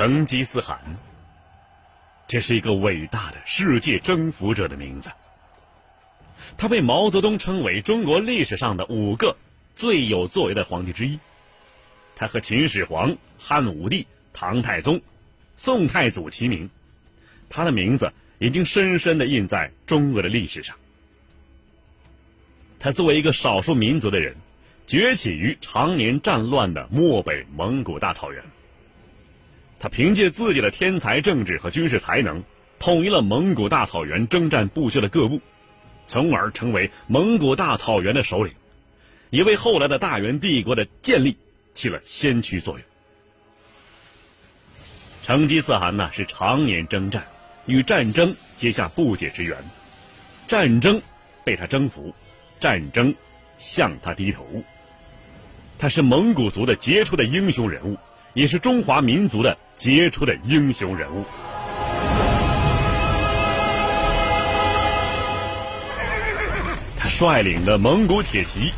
成吉思汗，这是一个伟大的世界征服者的名字。他被毛泽东称为中国历史上的五个最有作为的皇帝之一。他和秦始皇、汉武帝、唐太宗、宋太祖齐名，他的名字已经深深的印在中国的历史上。他作为一个少数民族的人，崛起于常年战乱的漠北蒙古大草原。他凭借自己的天才政治和军事才能，统一了蒙古大草原征战不休的各部，从而成为蒙古大草原的首领，也为后来的大元帝国的建立起了先驱作用。成吉思汗呢是常年征战，与战争结下不解之缘，战争被他征服，战争向他低头。他是蒙古族的杰出的英雄人物。也是中华民族的杰出的英雄人物。他率领的蒙古铁骑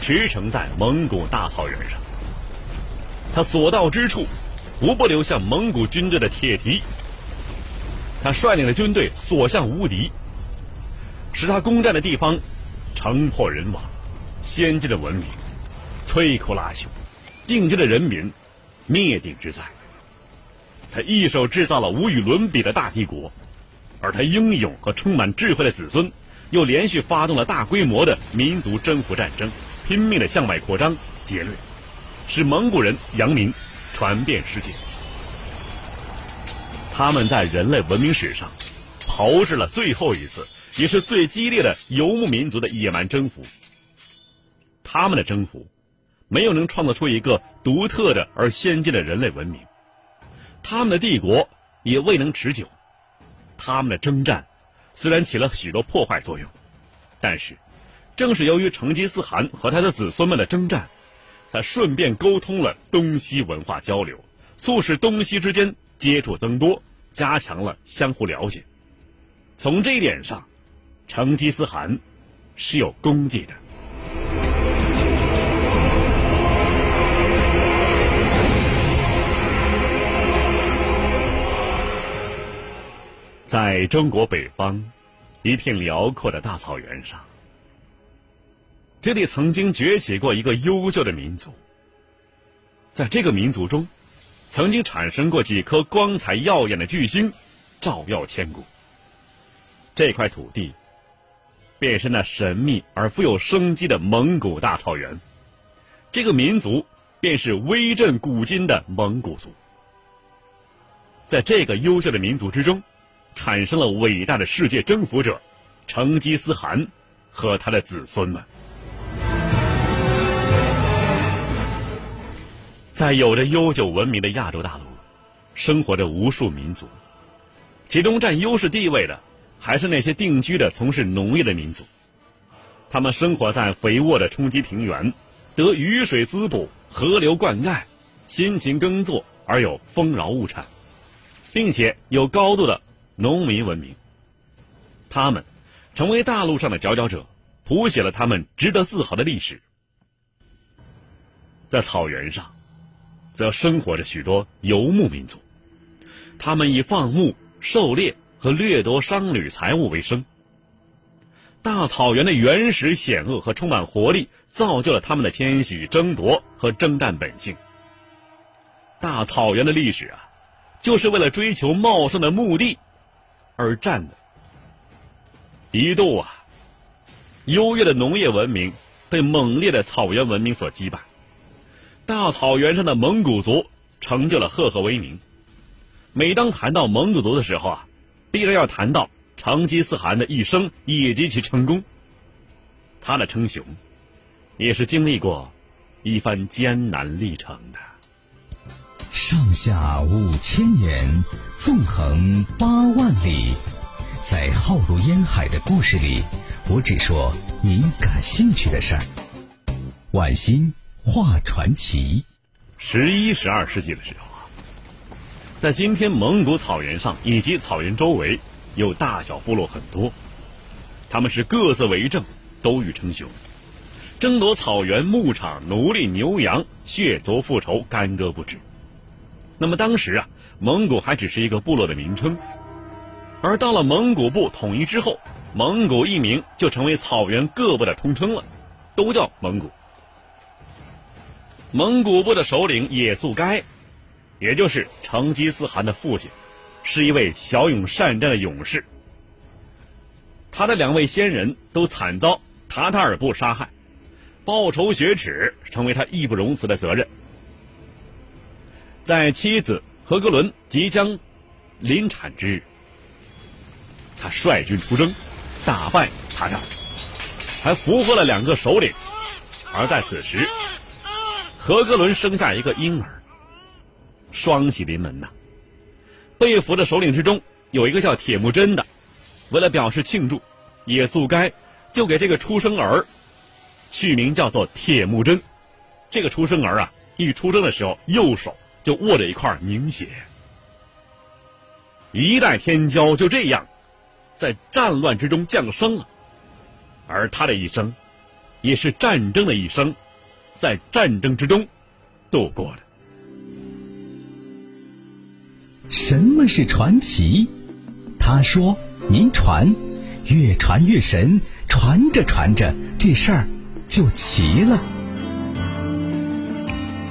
驰骋在蒙古大草原上，他所到之处无不留下蒙古军队的铁蹄。他率领的军队所向无敌，使他攻占的地方城破人亡，先进的文明摧枯拉朽，定居的人民。灭顶之灾，他一手制造了无与伦比的大帝国，而他英勇和充满智慧的子孙又连续发动了大规模的民族征服战争，拼命的向外扩张劫掠，使蒙古人扬名传遍世界。他们在人类文明史上炮制了最后一次，也是最激烈的游牧民族的野蛮征服。他们的征服。没有能创造出一个独特的而先进的人类文明，他们的帝国也未能持久。他们的征战虽然起了许多破坏作用，但是正是由于成吉思汗和他的子孙们的征战，才顺便沟通了东西文化交流，促使东西之间接触增多，加强了相互了解。从这一点上，成吉思汗是有功绩的。在中国北方一片辽阔的大草原上，这里曾经崛起过一个优秀的民族。在这个民族中，曾经产生过几颗光彩耀眼的巨星，照耀千古。这块土地，便是那神秘而富有生机的蒙古大草原。这个民族，便是威震古今的蒙古族。在这个优秀的民族之中。产生了伟大的世界征服者成吉思汗和他的子孙们。在有着悠久文明的亚洲大陆，生活着无数民族，其中占优势地位的还是那些定居的从事农业的民族。他们生活在肥沃的冲积平原，得雨水滋补，河流灌溉，辛勤耕作而有丰饶物产，并且有高度的。农民文明，他们成为大陆上的佼佼者，谱写了他们值得自豪的历史。在草原上，则生活着许多游牧民族，他们以放牧、狩猎和掠夺商旅财物为生。大草原的原始险恶和充满活力，造就了他们的迁徙、争夺和征战本性。大草原的历史啊，就是为了追求茂盛的牧地。而战的，一度啊，优越的农业文明被猛烈的草原文明所击败。大草原上的蒙古族成就了赫赫威名。每当谈到蒙古族的时候啊，必然要谈到成吉思汗的一生以及其成功。他的称雄，也是经历过一番艰难历程的。上下五千年，纵横八万里，在浩如烟海的故事里，我只说您感兴趣的事儿。晚星画传奇。十一、十二世纪的时候啊，在今天蒙古草原上以及草原周围，有大小部落很多，他们是各自为政，都欲称雄，争夺草原牧场、奴隶、牛羊，血族复仇，干戈不止。那么当时啊，蒙古还只是一个部落的名称。而到了蒙古部统一之后，蒙古一名就成为草原各部的通称了，都叫蒙古。蒙古部的首领也速该，也就是成吉思汗的父亲，是一位骁勇善战的勇士。他的两位先人都惨遭塔塔尔部杀害，报仇雪耻成为他义不容辞的责任。在妻子和格伦即将临产之日，他率军出征，打败塔塔尔，还俘获了两个首领。而在此时，何格伦生下一个婴儿，双喜临门呐！被俘的首领之中有一个叫铁木真的，为了表示庆祝，也速该就给这个出生儿取名叫做铁木真。这个出生儿啊，一出生的时候右手就握着一块凝血，一代天骄就这样在战乱之中降生了，而他的一生也是战争的一生。在战争之中度过的。什么是传奇？他说：“您传，越传越神，传着传着，这事儿就齐了。”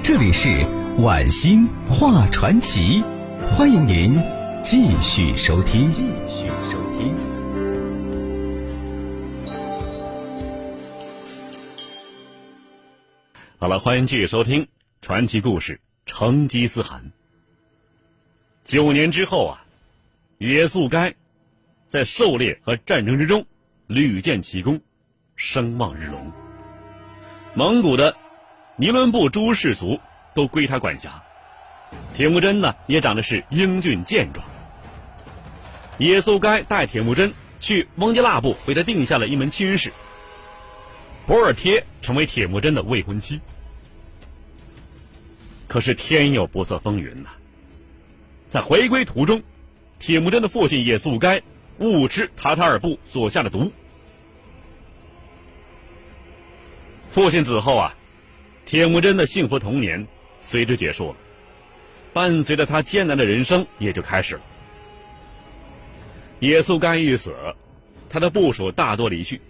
这里是晚星话传奇，欢迎您继续收听。继续收听。好了，欢迎继续收听传奇故事《成吉思汗》。九年之后啊，也速该在狩猎和战争之中屡建奇功，声望日隆。蒙古的尼伦部诸氏族都归他管辖。铁木真呢，也长得是英俊健壮。也速该带铁木真去翁吉腊部，为他定下了一门亲事。博尔贴成为铁木真的未婚妻。可是天有不测风云呐，在回归途中，铁木真的父亲也速该误吃塔塔尔部所下的毒。父亲死后啊，铁木真的幸福童年随之结束了，伴随着他艰难的人生也就开始了。也速该一死，他的部属大多离去，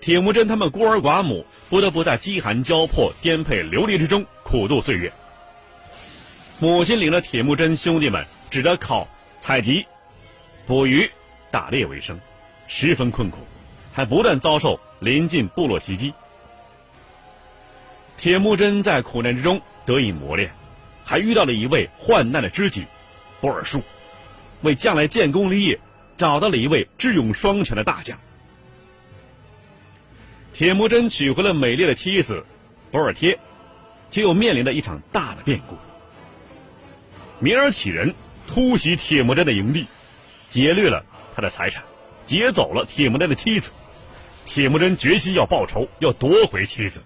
铁木真他们孤儿寡母不得不在饥寒交迫、颠沛流离之中苦度岁月。母亲领着铁木真兄弟们，只得靠采集、捕鱼、打猎为生，十分困苦，还不断遭受邻近部落袭击。铁木真在苦难之中得以磨练，还遇到了一位患难的知己博尔术，为将来建功立业找到了一位智勇双全的大将。铁木真娶回了美丽的妻子博尔贴，却又面临着一场大的变故。米尔乞人突袭铁木真的营地，劫掠了他的财产，劫走了铁木真的妻子。铁木真决心要报仇，要夺回妻子。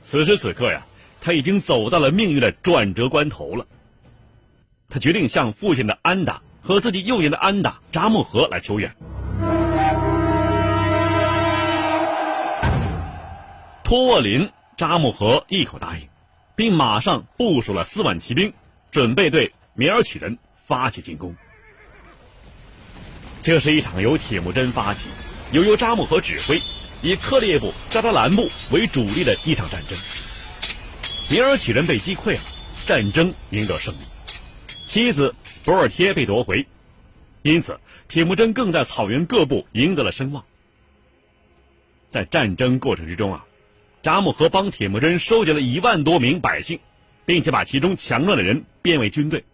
此时此刻呀，他已经走到了命运的转折关头了。他决定向父亲的安达和自己右眼的安达扎木合来求援。托沃林扎木合一口答应，并马上部署了四万骑兵。准备对米尔乞人发起进攻。这是一场由铁木真发起，又由扎木合指挥，以克烈部、扎达兰部为主力的一场战争。米尔乞人被击溃了，战争赢得胜利，妻子博尔贴被夺回，因此铁木真更在草原各部赢得了声望。在战争过程之中啊，扎木合帮铁木真收集了一万多名百姓。并且把其中强壮的人编为军队。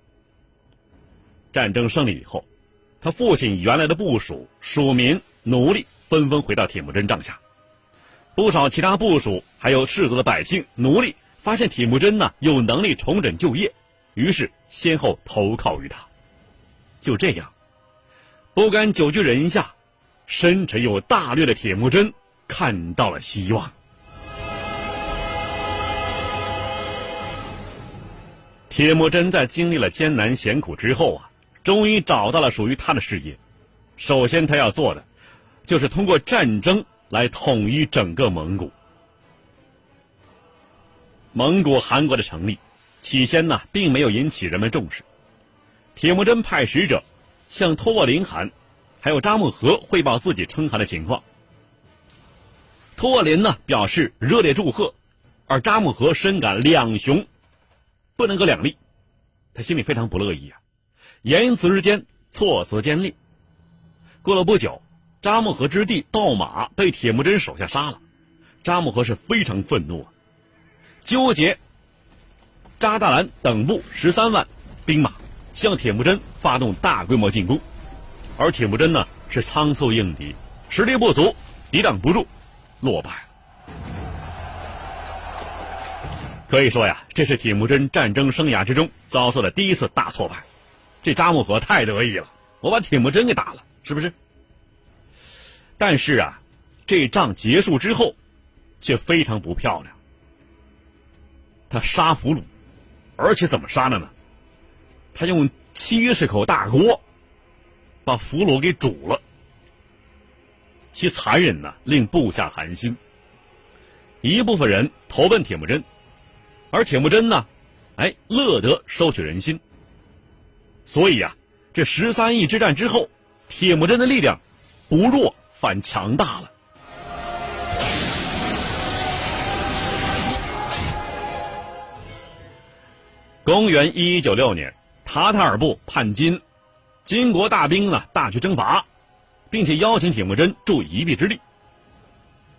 战争胜利以后，他父亲原来的部属、属民、奴隶纷纷回到铁木真帐下。不少其他部属还有士族的百姓、奴隶发现铁木真呢有能力重整旧业，于是先后投靠于他。就这样，不甘久居人下、深沉又大略的铁木真看到了希望。铁木真在经历了艰难险苦之后啊，终于找到了属于他的事业。首先，他要做的就是通过战争来统一整个蒙古。蒙古汗国的成立，起先呢并没有引起人们重视，铁木真派使者向托沃林汗还有扎木合汇报自己称汗的情况。托沃林呢表示热烈祝贺，而扎木合深感两雄不能够两立，他心里非常不乐意啊。言辞之间措辞尖利。过了不久，扎木合之弟盗马被铁木真手下杀了，扎木合是非常愤怒啊，纠结扎大兰等部十三万兵马向铁木真发动大规模进攻，而铁木真呢是仓促应敌，实力不足，抵挡不住。落败，可以说呀，这是铁木真战争生涯之中遭受的第一次大挫败。这扎木合太得意了，我把铁木真给打了，是不是？但是啊，这仗结束之后，却非常不漂亮。他杀俘虏，而且怎么杀的呢？他用七十口大锅把俘虏给煮了。其残忍呢，令部下寒心。一部分人投奔铁木真，而铁木真呢，哎，乐得收取人心。所以啊，这十三亿之战之后，铁木真的力量不弱反强大了。公元一一九六年，塔塔尔部叛金，金国大兵呢大举征伐。并且邀请铁木真助一臂之力。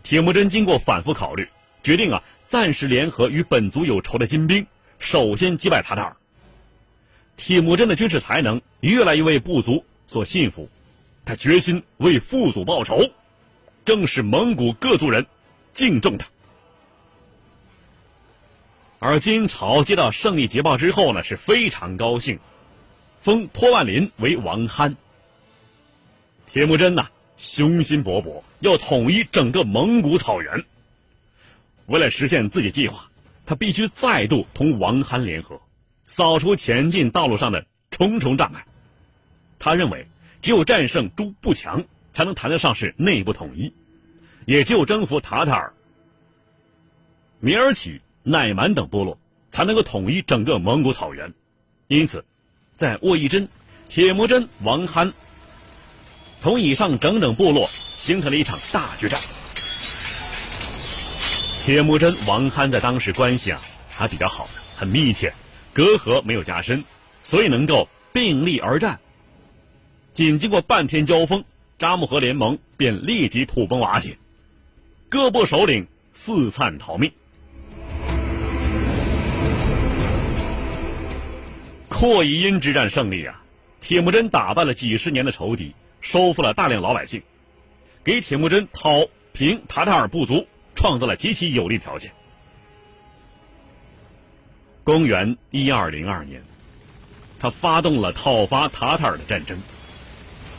铁木真经过反复考虑，决定啊暂时联合与本族有仇的金兵，首先击败塔塔尔。铁木真的军事才能越来越为部族所信服，他决心为父祖报仇，更使蒙古各族人敬重他。而金朝接到胜利捷报之后呢，是非常高兴，封托万林为王憨。铁木真呐，雄心勃勃，要统一整个蒙古草原。为了实现自己计划，他必须再度同王憨联合，扫除前进道路上的重重障碍。他认为，只有战胜朱不强，才能谈得上是内部统一；也只有征服塔塔尔、明儿起、乃蛮等部落，才能够统一整个蒙古草原。因此，在沃伊真、铁木真、王憨。同以上整整部落形成了一场大决战。铁木真、王憨在当时关系啊还比较好，很密切，隔阂没有加深，所以能够并力而战。仅经过半天交锋，扎木合联盟便立即土崩瓦解，各部首领四散逃命。阔宜阴之战胜利啊，铁木真打败了几十年的仇敌。收复了大量老百姓，给铁木真讨平塔塔尔部族创造了极其有利条件。公元一二零二年，他发动了讨伐塔塔尔的战争。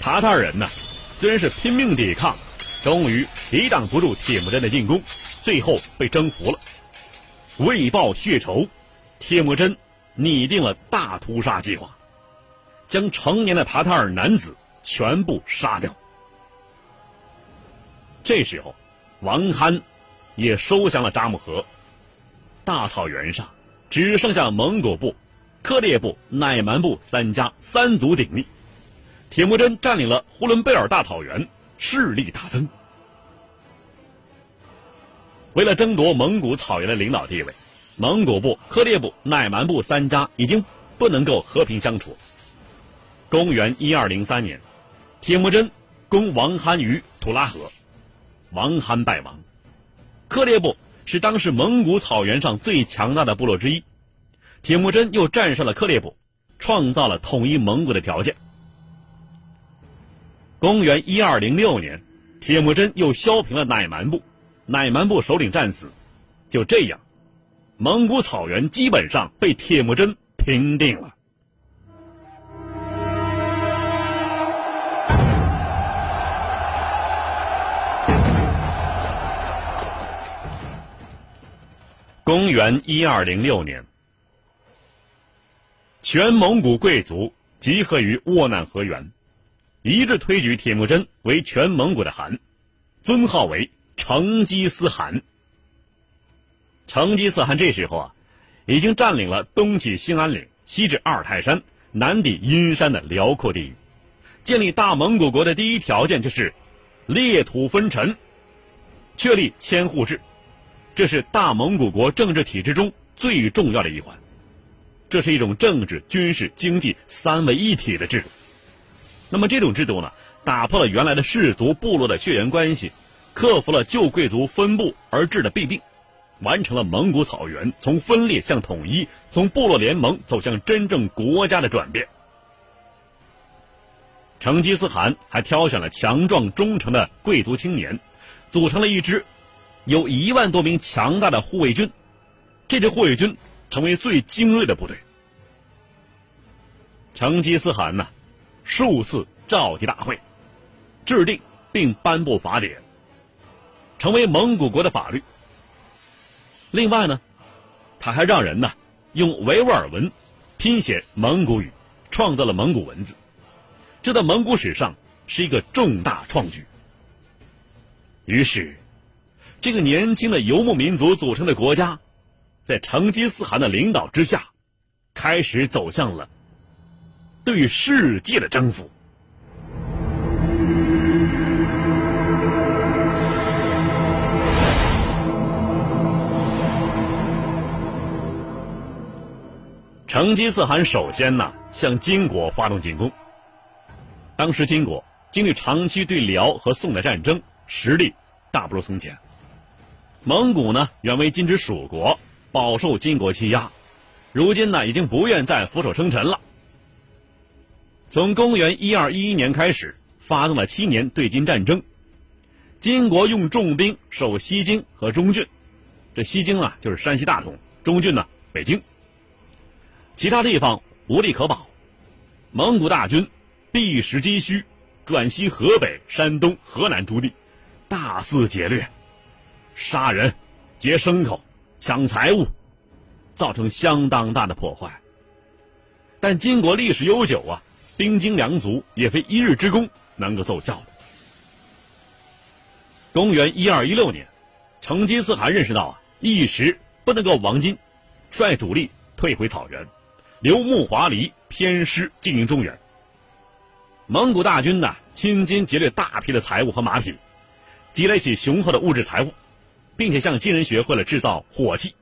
塔塔尔人呢，虽然是拼命抵抗，终于抵挡不住铁木真的进攻，最后被征服了。为报血仇，铁木真拟定了大屠杀计划，将成年的塔塔尔男子。全部杀掉。这时候，王憨也收降了扎木合。大草原上只剩下蒙古部、克烈部、乃蛮部三家三足鼎立。铁木真占领了呼伦贝尔大草原，势力大增。为了争夺蒙古草原的领导地位，蒙古部、克烈部、乃蛮部三家已经不能够和平相处。公元一二零三年。铁木真攻王憨于图拉河，王憨败亡。克烈部是当时蒙古草原上最强大的部落之一，铁木真又战胜了克烈部，创造了统一蒙古的条件。公元一二零六年，铁木真又削平了乃蛮部，乃蛮部首领战死。就这样，蒙古草原基本上被铁木真平定了。公元一二零六年，全蒙古贵族集合于沃难河源，一致推举铁木真为全蒙古的汗，尊号为成吉思汗。成吉思汗这时候啊，已经占领了东起兴安岭，西至阿尔泰山，南抵阴山的辽阔地域。建立大蒙古国的第一条件就是裂土分臣，确立千户制，这是大蒙古国政治体制中最重要的一环。这是一种政治、军事、经济三位一体的制度。那么这种制度呢，打破了原来的氏族部落的血缘关系，克服了旧贵族分布而治的弊病，完成了蒙古草原从分裂向统一、从部落联盟走向真正国家的转变。成吉思汗还挑选了强壮忠诚的贵族青年，组成了一支有一万多名强大的护卫军。这支护卫军成为最精锐的部队。成吉思汗呢，数次召集大会，制定并颁布法典，成为蒙古国的法律。另外呢，他还让人呢用维吾尔文拼写蒙古语，创造了蒙古文字。这在蒙古史上是一个重大创举。于是，这个年轻的游牧民族组成的国家，在成吉思汗的领导之下，开始走向了对世界的征服。成吉思汗首先呢，向金国发动进攻。当时金国经历长期对辽和宋的战争，实力大不如从前。蒙古呢，原为金之属国，饱受金国欺压，如今呢，已经不愿再俯首称臣了。从公元一二一一年开始，发动了七年对金战争。金国用重兵守西京和中郡，这西京啊就是山西大同，中郡呢北京，其他地方无力可保。蒙古大军。避实击虚，转西河北、山东、河南诸地，大肆劫掠，杀人、劫牲口、抢财物，造成相当大的破坏。但金国历史悠久啊，兵精粮足，也非一日之功能够奏效。公元一二一六年，成吉思汗认识到啊，一时不能够亡金，率主力退回草原，留木华黎偏师经营中原。蒙古大军呢，倾金劫掠大批的财物和马匹，积累起雄厚的物质财富，并且向金人学会了制造火器，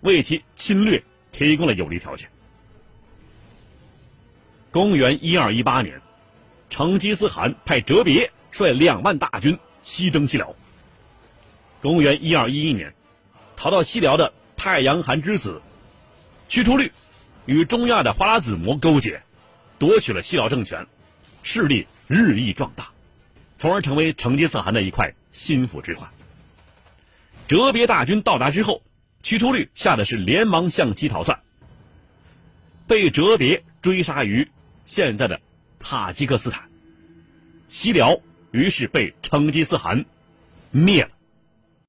为其侵略提供了有利条件。公元一二一八年，成吉思汗派哲别率两万大军西征西辽。公元一二一一年，逃到西辽的太阳汗之子屈出律与中亚的花剌子模勾结，夺取了西辽政权。势力日益壮大，从而成为成吉思汗的一块心腹之患。哲别大军到达之后，屈出律吓得是连忙向西逃窜，被哲别追杀于现在的塔吉克斯坦。西辽于是被成吉思汗灭了。